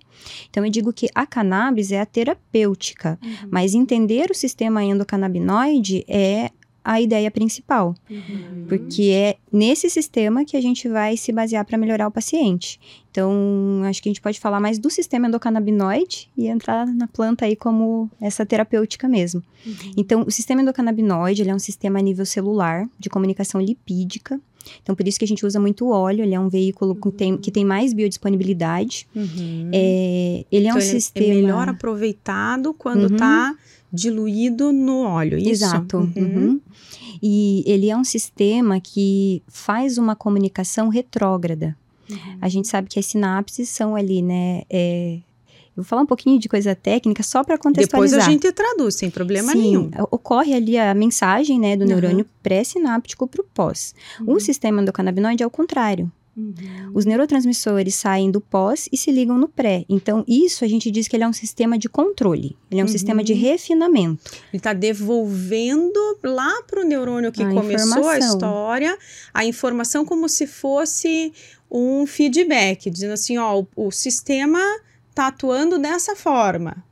Então, eu digo que a cannabis é a terapêutica, uhum. mas entender o sistema endocannabinoide é a ideia principal. Uhum. Porque é nesse sistema que a gente vai se basear para melhorar o paciente. Então, acho que a gente pode falar mais do sistema endocannabinoide e entrar na planta aí como essa terapêutica mesmo. Uhum. Então, o sistema endocannabinoide, ele é um sistema a nível celular de comunicação lipídica. Então, por isso que a gente usa muito óleo, ele é um veículo uhum. que, tem, que tem mais biodisponibilidade. Uhum. É, ele é então, um ele é sistema... é melhor aproveitado quando está uhum diluído no óleo, isso? Exato. Uhum. Uhum. E ele é um sistema que faz uma comunicação retrógrada. Uhum. A gente sabe que as sinapses são ali, né? É, eu vou falar um pouquinho de coisa técnica só para contextualizar. Depois a gente traduz, sem problema Sim, nenhum. Ocorre ali a mensagem né, do neurônio pré-sináptico para o pós. O uhum. sistema endocannabinoide é o contrário. Uhum. Os neurotransmissores saem do pós e se ligam no pré. Então, isso a gente diz que ele é um sistema de controle. Ele é um uhum. sistema de refinamento. Ele está devolvendo lá para o neurônio que a começou informação. a história a informação como se fosse um feedback, dizendo assim, ó, o, o sistema está atuando dessa forma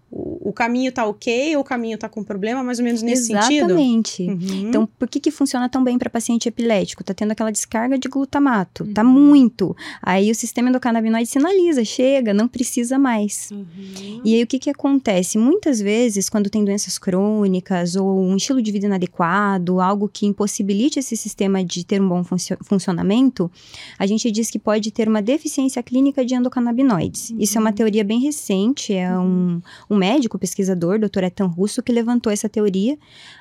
caminho tá ok ou o caminho tá com problema, mais ou menos nesse Exatamente. sentido? Exatamente. Uhum. Então, por que que funciona tão bem para paciente epilético? Tá tendo aquela descarga de glutamato, tá uhum. tá muito. Aí o sistema endocannabinoide sinaliza, chega, não precisa mais. Uhum. E aí o que que acontece? Muitas vezes, quando tem doenças crônicas ou um estilo de vida inadequado, algo que impossibilite esse sistema de ter um bom funcionamento, a gente diz que pode ter uma deficiência clínica de endocannabinoides. Isso é uma uhum. teoria bem recente, é um, um médico pesquisador, Dr. Ethan Russo, que levantou essa teoria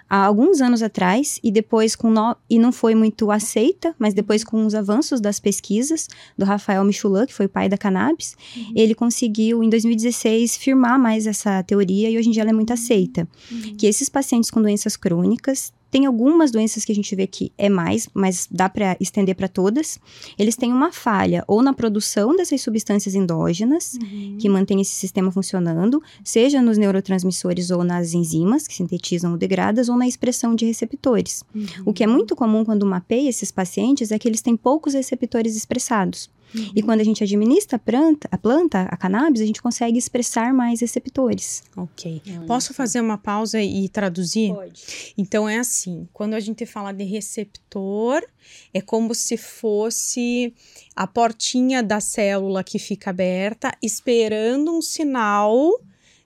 há alguns anos atrás e depois com no... e não foi muito aceita, mas depois com os avanços das pesquisas do Rafael Michulan, que foi o pai da cannabis, uhum. ele conseguiu em 2016 firmar mais essa teoria e hoje em dia ela é muito aceita, uhum. que esses pacientes com doenças crônicas tem algumas doenças que a gente vê que é mais, mas dá para estender para todas. Eles têm uma falha ou na produção dessas substâncias endógenas, uhum. que mantém esse sistema funcionando, seja nos neurotransmissores ou nas enzimas, que sintetizam ou degradam, ou na expressão de receptores. Uhum. O que é muito comum quando mapeia esses pacientes é que eles têm poucos receptores expressados. Uhum. E quando a gente administra a planta, a planta, a cannabis, a gente consegue expressar mais receptores. Ok. Posso fazer uma pausa e traduzir? Pode. Então é assim, quando a gente fala de receptor, é como se fosse a portinha da célula que fica aberta, esperando um sinal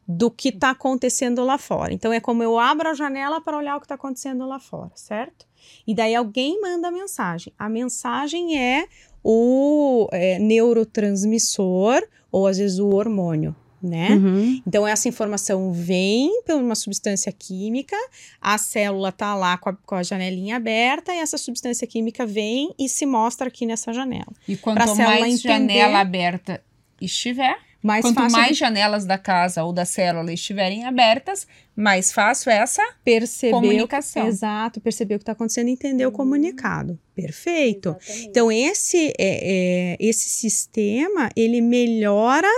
do que está acontecendo lá fora. Então é como eu abro a janela para olhar o que está acontecendo lá fora, certo? E daí alguém manda a mensagem. A mensagem é o é, neurotransmissor ou às vezes o hormônio. Né? Uhum. Então, essa informação vem por uma substância química, a célula tá lá com a, com a, janelinha aberta, e essa substância química vem e se mostra aqui nessa janela. E quanto mais entender, janela aberta estiver, mais Quanto fácil mais de... janelas da casa ou da célula estiverem abertas, mais fácil é essa perceber comunicação. O, exato, perceber o que está acontecendo e entender uhum. o comunicado. Perfeito. Exatamente. Então, esse, é, é, esse sistema, ele melhora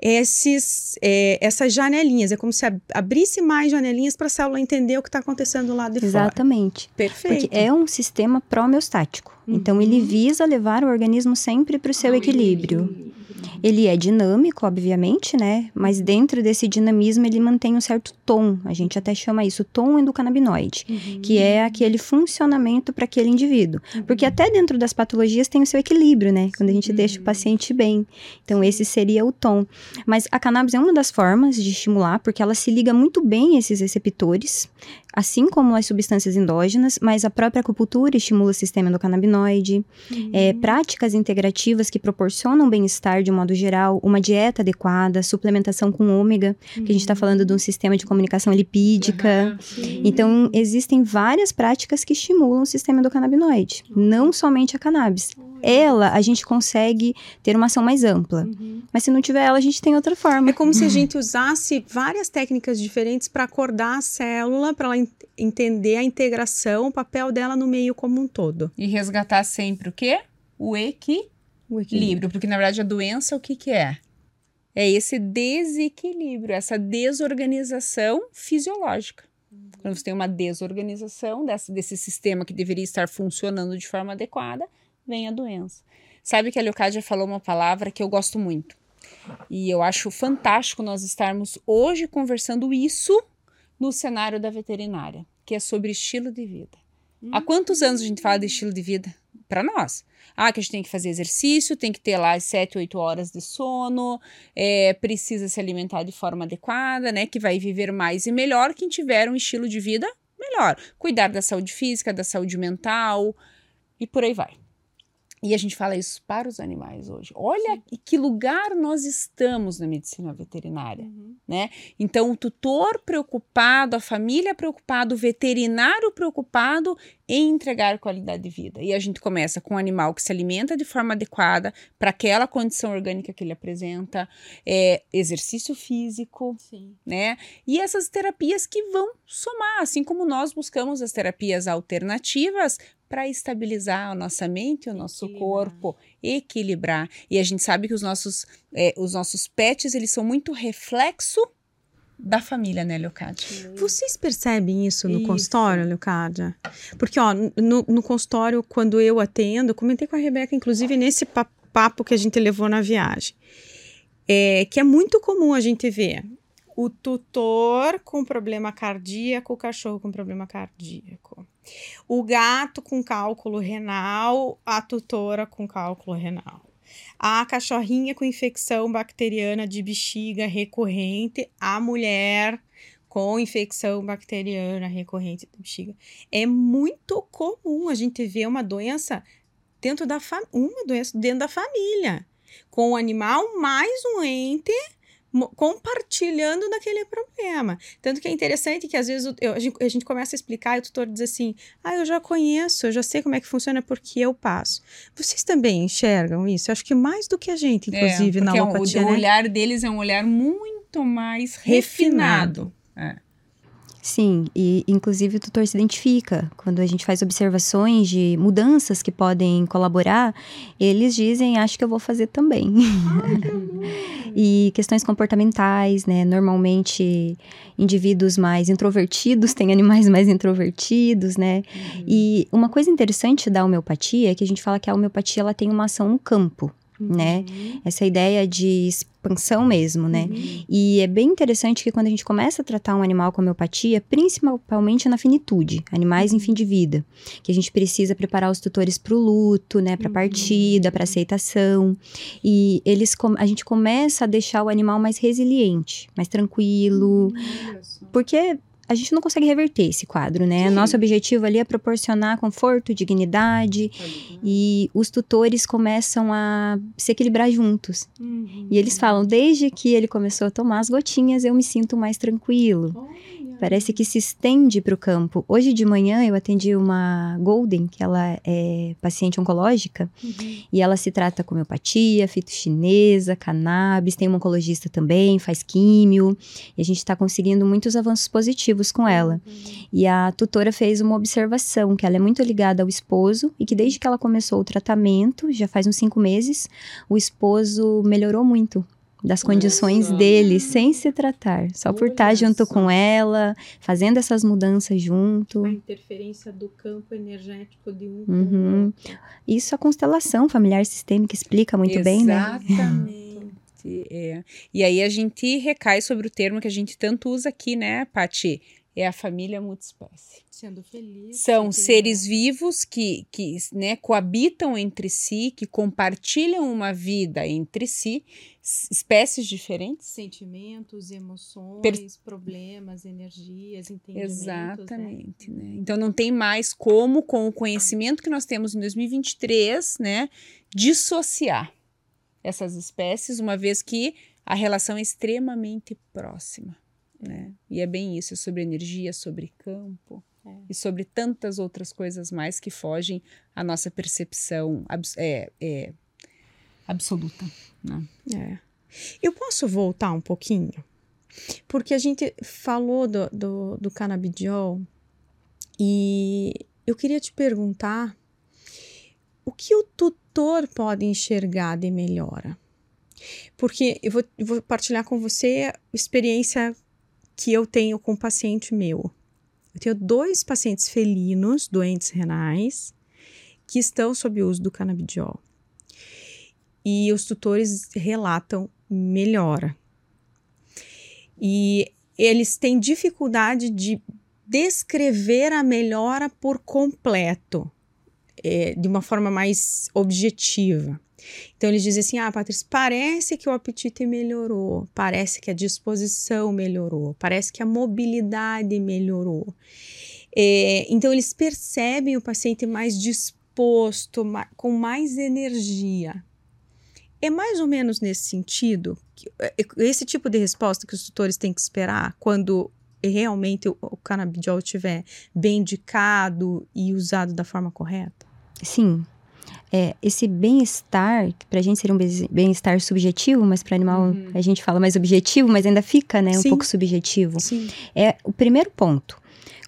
esses, é, essas janelinhas. É como se abrisse mais janelinhas para a célula entender o que está acontecendo lá de Exatamente. fora. Exatamente. Perfeito. Porque é um sistema pró-homeostático. Uhum. Então, ele visa levar o organismo sempre para o seu equilíbrio. Ele é dinâmico, obviamente, né? Mas dentro desse dinamismo ele mantém um certo tom. A gente até chama isso tom endocannabinoide, uhum. que é aquele funcionamento para aquele indivíduo. Uhum. Porque até dentro das patologias tem o seu equilíbrio, né? Quando a gente uhum. deixa o paciente bem. Então esse seria o tom. Mas a cannabis é uma das formas de estimular, porque ela se liga muito bem a esses receptores assim como as substâncias endógenas, mas a própria acupuntura estimula o sistema endocannabinoide. Uhum. É, práticas integrativas que proporcionam bem-estar de um modo geral, uma dieta adequada, suplementação com ômega, uhum. que a gente está falando de um sistema de comunicação lipídica. Uhum. Então, existem várias práticas que estimulam o sistema endocannabinoide, não somente a cannabis ela, a gente consegue ter uma ação mais ampla. Uhum. Mas se não tiver ela, a gente tem outra forma. É como uhum. se a gente usasse várias técnicas diferentes para acordar a célula, para ela entender a integração, o papel dela no meio como um todo. E resgatar sempre o quê? O, equi o equilíbrio. Porque, na verdade, a doença, o que, que é? É esse desequilíbrio, essa desorganização fisiológica. Quando você tem uma desorganização desse, desse sistema que deveria estar funcionando de forma adequada, vem a doença. Sabe que a Leocádia falou uma palavra que eu gosto muito. E eu acho fantástico nós estarmos hoje conversando isso no cenário da veterinária, que é sobre estilo de vida. Há quantos anos a gente fala de estilo de vida? Para nós. Ah, que a gente tem que fazer exercício, tem que ter lá as 7, 8 horas de sono, é, precisa se alimentar de forma adequada, né? Que vai viver mais e melhor quem tiver um estilo de vida melhor. Cuidar da saúde física, da saúde mental e por aí vai. E a gente fala isso para os animais hoje. Olha que lugar nós estamos na medicina veterinária, uhum. né? Então, o tutor preocupado, a família preocupada, o veterinário preocupado em entregar qualidade de vida. E a gente começa com um animal que se alimenta de forma adequada para aquela condição orgânica que ele apresenta, é, exercício físico, Sim. né? E essas terapias que vão somar, assim como nós buscamos as terapias alternativas para estabilizar a nossa mente, o nosso corpo, equilibrar. E a gente sabe que os nossos, é, os nossos pets, eles são muito reflexo da família, né, Leocádia? Vocês percebem isso no isso. consultório, Leocádia? Porque, ó, no, no, consultório, quando eu atendo, comentei com a Rebeca, inclusive, nesse papo que a gente levou na viagem, é, que é muito comum a gente ver o tutor com problema cardíaco, o cachorro com problema cardíaco. O gato com cálculo renal, a tutora com cálculo renal a cachorrinha com infecção bacteriana de bexiga recorrente, a mulher com infecção bacteriana recorrente de bexiga. É muito comum a gente ver uma doença dentro da uma doença dentro da família, com o animal mais um ente compartilhando daquele problema. Tanto que é interessante que às vezes eu, a, gente, a, gente, começa a explicar e o tutor diz assim: ah, eu já conheço, eu já sei como é que funciona porque eu passo. Vocês também enxergam isso? Eu acho que mais do que a gente, é, inclusive, é, na alopatia. O, né? o olhar deles é um olhar muito mais refinado. refinado. É. Sim, e inclusive o tutor se identifica. Quando a gente faz observações de mudanças que podem colaborar, eles dizem, acho que eu vou fazer também. <laughs> e questões comportamentais, né? Normalmente, indivíduos mais introvertidos têm animais mais introvertidos, né? Uhum. E uma coisa interessante da homeopatia é que a gente fala que a homeopatia ela tem uma ação no campo né? Uhum. Essa ideia de expansão mesmo, né? Uhum. E é bem interessante que quando a gente começa a tratar um animal com homeopatia, principalmente na finitude, animais em fim de vida, que a gente precisa preparar os tutores para o luto, né? Para partida, para aceitação, e eles a gente começa a deixar o animal mais resiliente, mais tranquilo, porque a gente não consegue reverter esse quadro, né? Sim. Nosso objetivo ali é proporcionar conforto, dignidade uhum. e os tutores começam a se equilibrar juntos. Uhum. E eles falam, desde que ele começou a tomar as gotinhas, eu me sinto mais tranquilo. Oh. Parece que se estende para o campo. Hoje de manhã eu atendi uma Golden, que ela é paciente oncológica, uhum. e ela se trata com homeopatia, fito chinesa, cannabis, tem um oncologista também, faz químio, e a gente está conseguindo muitos avanços positivos com ela. Uhum. E a tutora fez uma observação, que ela é muito ligada ao esposo, e que desde que ela começou o tratamento, já faz uns cinco meses, o esposo melhorou muito das condições Nossa. dele sem se tratar, só por estar junto com ela, fazendo essas mudanças junto. A interferência do campo energético de um uhum. Isso a constelação familiar sistêmica explica muito Exatamente. bem, né? Exatamente. <laughs> É. E aí a gente recai sobre o termo que a gente tanto usa aqui, né, Pati? É a família multiespécie sendo feliz. São seres vivos que, que né, coabitam entre si, que compartilham uma vida entre si, espécies diferentes. Sentimentos, emoções, per... problemas, energias, entendimentos. Né? Exatamente, né? né? Então não tem mais como, com o conhecimento que nós temos em 2023, né, dissociar essas espécies, uma vez que a relação é extremamente próxima. Né? E é bem isso, é sobre energia, sobre campo. É. E sobre tantas outras coisas mais que fogem à nossa percepção abs é, é, absoluta. Né? É. Eu posso voltar um pouquinho? Porque a gente falou do, do, do canabidiol e eu queria te perguntar o que o tutor pode enxergar de melhora? Porque eu vou, eu vou partilhar com você experiência que eu tenho com um paciente meu. Eu tenho dois pacientes felinos, doentes renais, que estão sob o uso do canabidiol. E os tutores relatam melhora. E eles têm dificuldade de descrever a melhora por completo, é, de uma forma mais objetiva. Então eles dizem assim: ah, Patrícia, parece que o apetite melhorou, parece que a disposição melhorou, parece que a mobilidade melhorou. É, então eles percebem o paciente mais disposto, com mais energia. É mais ou menos nesse sentido, que, é, é, esse tipo de resposta que os tutores têm que esperar quando realmente o, o canabidiol estiver bem indicado e usado da forma correta? Sim, é, esse bem-estar, que pra gente seria um bem-estar subjetivo, mas para animal uhum. a gente fala mais objetivo, mas ainda fica, né, um Sim. pouco subjetivo. Sim. É o primeiro ponto.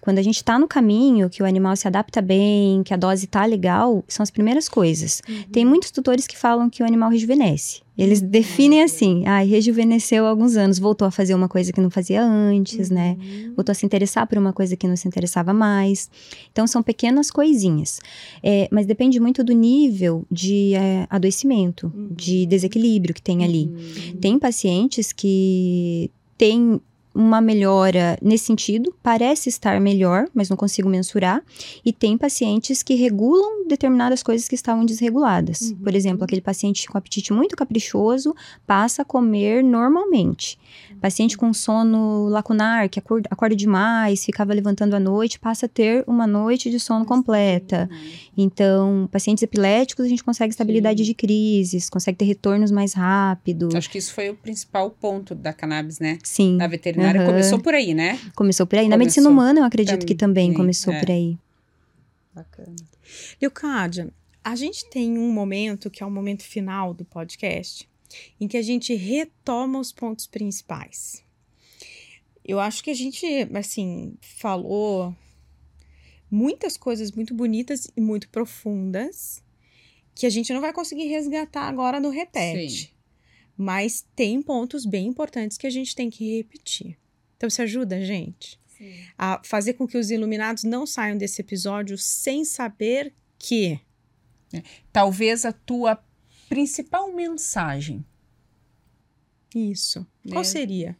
Quando a gente está no caminho, que o animal se adapta bem, que a dose tá legal, são as primeiras coisas. Uhum. Tem muitos tutores que falam que o animal rejuvenesce. Eles uhum. definem assim, ah, rejuvenesceu há alguns anos, voltou a fazer uma coisa que não fazia antes, né? uhum. né? Voltou a se interessar por uma coisa que não se interessava mais. Então, são pequenas coisinhas. É, mas depende muito do nível de é, adoecimento, uhum. de desequilíbrio que tem ali. Uhum. Tem pacientes que têm uma melhora nesse sentido, parece estar melhor, mas não consigo mensurar. E tem pacientes que regulam determinadas coisas que estavam desreguladas. Uhum. Por exemplo, aquele paciente com apetite muito caprichoso passa a comer normalmente. Paciente com sono lacunar, que acorda, acorda demais, ficava levantando à noite, passa a ter uma noite de sono completa. Então, pacientes epiléticos, a gente consegue estabilidade Sim. de crises, consegue ter retornos mais rápidos. Acho que isso foi o principal ponto da cannabis, né? Sim. Na veterinária uhum. começou por aí, né? Começou por aí. Começou. Na medicina humana, eu acredito também, que também começou é. por aí. Bacana. Leocádia, a gente tem um momento que é o momento final do podcast, em que a gente retoma os pontos principais. Eu acho que a gente, assim, falou muitas coisas muito bonitas e muito profundas que a gente não vai conseguir resgatar agora no repete. Sim. Mas tem pontos bem importantes que a gente tem que repetir. Então, você ajuda a gente Sim. a fazer com que os iluminados não saiam desse episódio sem saber que. É. Talvez a tua principal mensagem. Isso. Qual né? seria?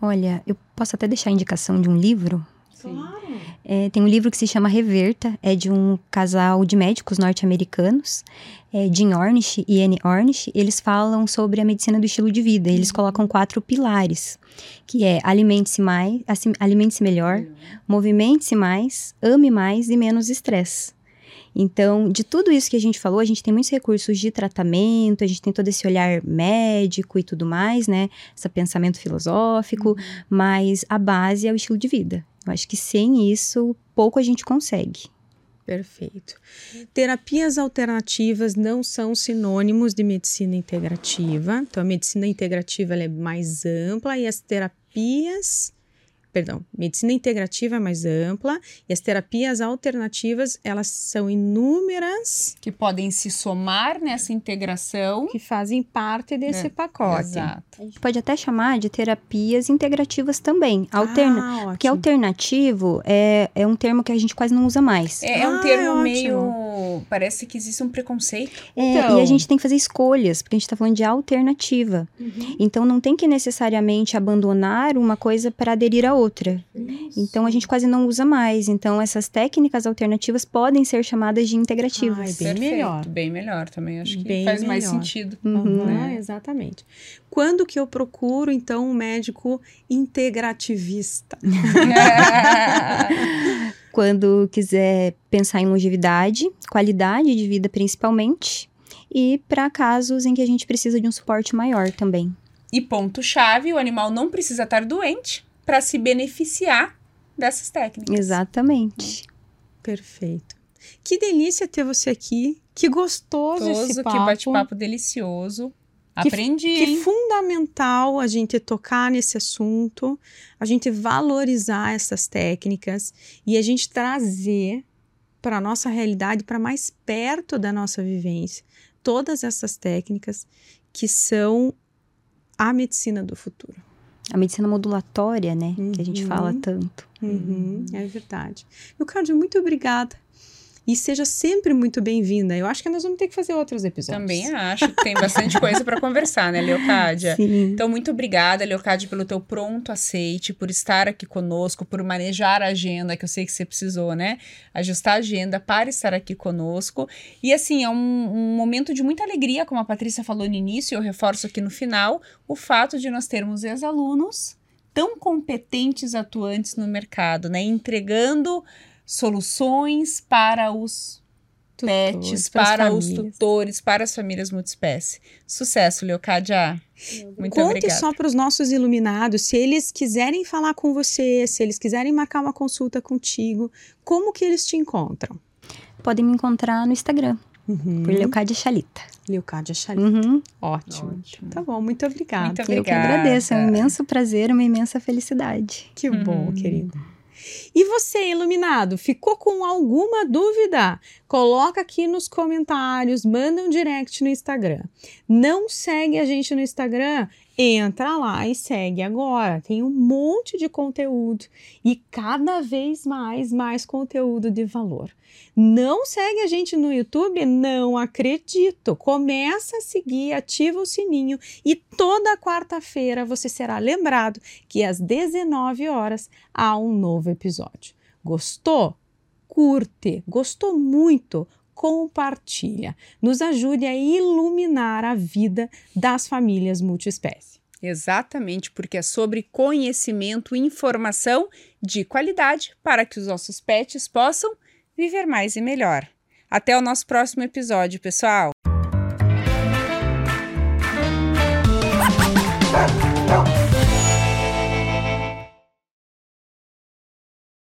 Olha, eu posso até deixar a indicação de um livro. Claro. É, tem um livro que se chama Reverta, é de um casal de médicos norte-americanos, é, Jim Ornish e Anne Ornish. Eles falam sobre a medicina do estilo de vida. Eles uhum. colocam quatro pilares, que é alimente-se mais, assim, alimente-se melhor, uhum. movimente-se mais, ame mais e menos estresse. Então, de tudo isso que a gente falou, a gente tem muitos recursos de tratamento, a gente tem todo esse olhar médico e tudo mais, né? Esse pensamento filosófico, uhum. mas a base é o estilo de vida. Eu acho que sem isso, pouco a gente consegue. Perfeito. Terapias alternativas não são sinônimos de medicina integrativa. Então, a medicina integrativa é mais ampla e as terapias perdão, medicina integrativa é mais ampla e as terapias alternativas, elas são inúmeras. Que podem se somar nessa integração. Que fazem parte desse é, pacote. Exato. A gente pode até chamar de terapias integrativas também. Alterna ah, porque alternativo é, é um termo que a gente quase não usa mais. É, é um ah, termo é meio... Parece que existe um preconceito. É, então... E a gente tem que fazer escolhas, porque a gente está falando de alternativa. Uhum. Então, não tem que necessariamente abandonar uma coisa para aderir a outra. Isso. Então a gente quase não usa mais. Então essas técnicas alternativas podem ser chamadas de integrativas. Ai, bem Perfeito. melhor. Bem melhor também. Acho que bem faz melhor. mais sentido. Uhum. Né? exatamente. Quando que eu procuro, então, um médico integrativista? <laughs> <laughs> Quando quiser pensar em longevidade, qualidade de vida principalmente, e para casos em que a gente precisa de um suporte maior também. E ponto-chave: o animal não precisa estar doente para se beneficiar dessas técnicas. Exatamente. Perfeito. Que delícia ter você aqui. Que gostoso Gostoso, esse papo. Que bate-papo delicioso. Aprendi. Que, que fundamental a gente tocar nesse assunto, a gente valorizar essas técnicas e a gente trazer para a nossa realidade, para mais perto da nossa vivência, todas essas técnicas que são a medicina do futuro a medicina modulatória, né? Uhum. Que a gente fala uhum. tanto. Uhum. É verdade. Leocádia, muito obrigada. E seja sempre muito bem-vinda. Eu acho que nós vamos ter que fazer outros episódios. Também acho que tem bastante <laughs> coisa para conversar, né, Leocádia? Sim. Então, muito obrigada, Leocádia, pelo teu pronto aceite, por estar aqui conosco, por manejar a agenda, que eu sei que você precisou, né? Ajustar a agenda para estar aqui conosco. E, assim, é um, um momento de muita alegria, como a Patrícia falou no início, eu reforço aqui no final, o fato de nós termos ex-alunos tão competentes atuantes no mercado, né? Entregando soluções para os tutores, pets, para os tutores, para as famílias multiespécie. Sucesso, Leocádia. Muito Conte obrigada. só para os nossos iluminados, se eles quiserem falar com você, se eles quiserem marcar uma consulta contigo, como que eles te encontram? Podem me encontrar no Instagram, uhum. por Leocádia Chalita. Leocádia Chalita. Uhum. Ótimo. Ótimo. Tá bom, muito obrigada. Muito obrigada. Eu que agradeço, é um imenso prazer, uma imensa felicidade. Que bom, uhum. querida. E você, iluminado, ficou com alguma dúvida? Coloca aqui nos comentários, manda um direct no Instagram. Não segue a gente no Instagram? Entra lá e segue agora. Tem um monte de conteúdo e cada vez mais, mais conteúdo de valor. Não segue a gente no YouTube? Não acredito. Começa a seguir, ativa o sininho e toda quarta-feira você será lembrado que às 19 horas há um novo episódio. Gostou? Curte. Gostou muito? compartilha. Nos ajude a iluminar a vida das famílias multiespécie. Exatamente, porque é sobre conhecimento e informação de qualidade para que os nossos pets possam viver mais e melhor. Até o nosso próximo episódio, pessoal!